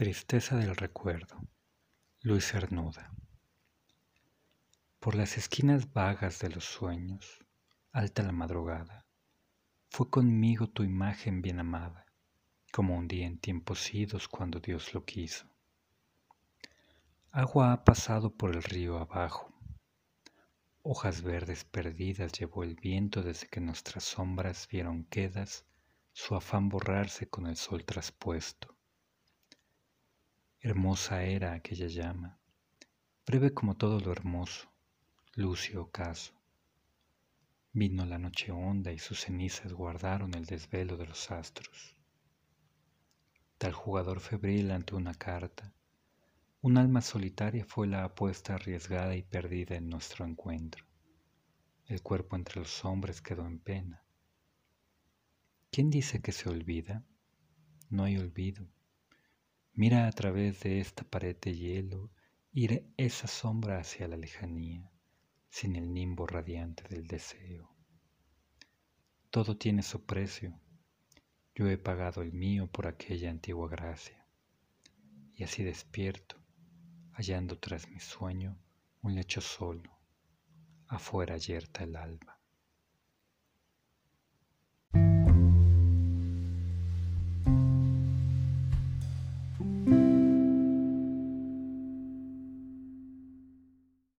Tristeza del recuerdo. Luis Cernuda. Por las esquinas vagas de los sueños, alta la madrugada, fue conmigo tu imagen bien amada, como un día en tiempos idos cuando Dios lo quiso. Agua ha pasado por el río abajo, hojas verdes perdidas llevó el viento desde que nuestras sombras vieron quedas su afán borrarse con el sol traspuesto Hermosa era aquella llama, breve como todo lo hermoso, luz ocaso. Vino la noche honda y sus cenizas guardaron el desvelo de los astros. Tal jugador febril ante una carta, un alma solitaria fue la apuesta arriesgada y perdida en nuestro encuentro. El cuerpo entre los hombres quedó en pena. ¿Quién dice que se olvida? No hay olvido Mira a través de esta pared de hielo ir esa sombra hacia la lejanía, sin el nimbo radiante del deseo. Todo tiene su precio. Yo he pagado el mío por aquella antigua gracia. Y así despierto, hallando tras mi sueño un lecho solo, afuera yerta el alba.